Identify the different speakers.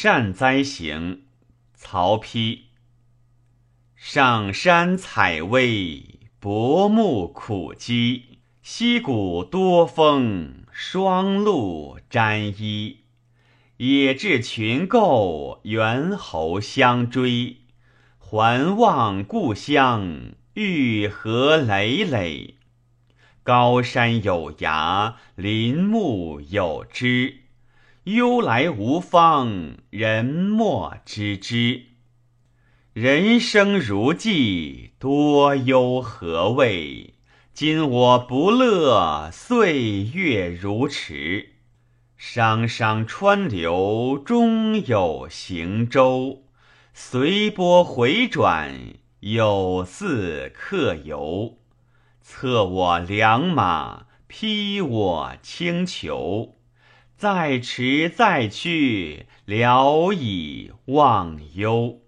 Speaker 1: 善哉行，曹丕。上山采薇，薄暮苦饥。溪谷多风，霜露沾衣。野雉群构，猿猴相追。还望故乡，玉河累累。高山有崖，林木有枝。悠来无方，人莫知之。人生如寄，多忧何为？今我不乐，岁月如迟。商商川流，终有行舟。随波回转，有似客游。策我良马，披我轻裘。再迟再去，聊以忘忧。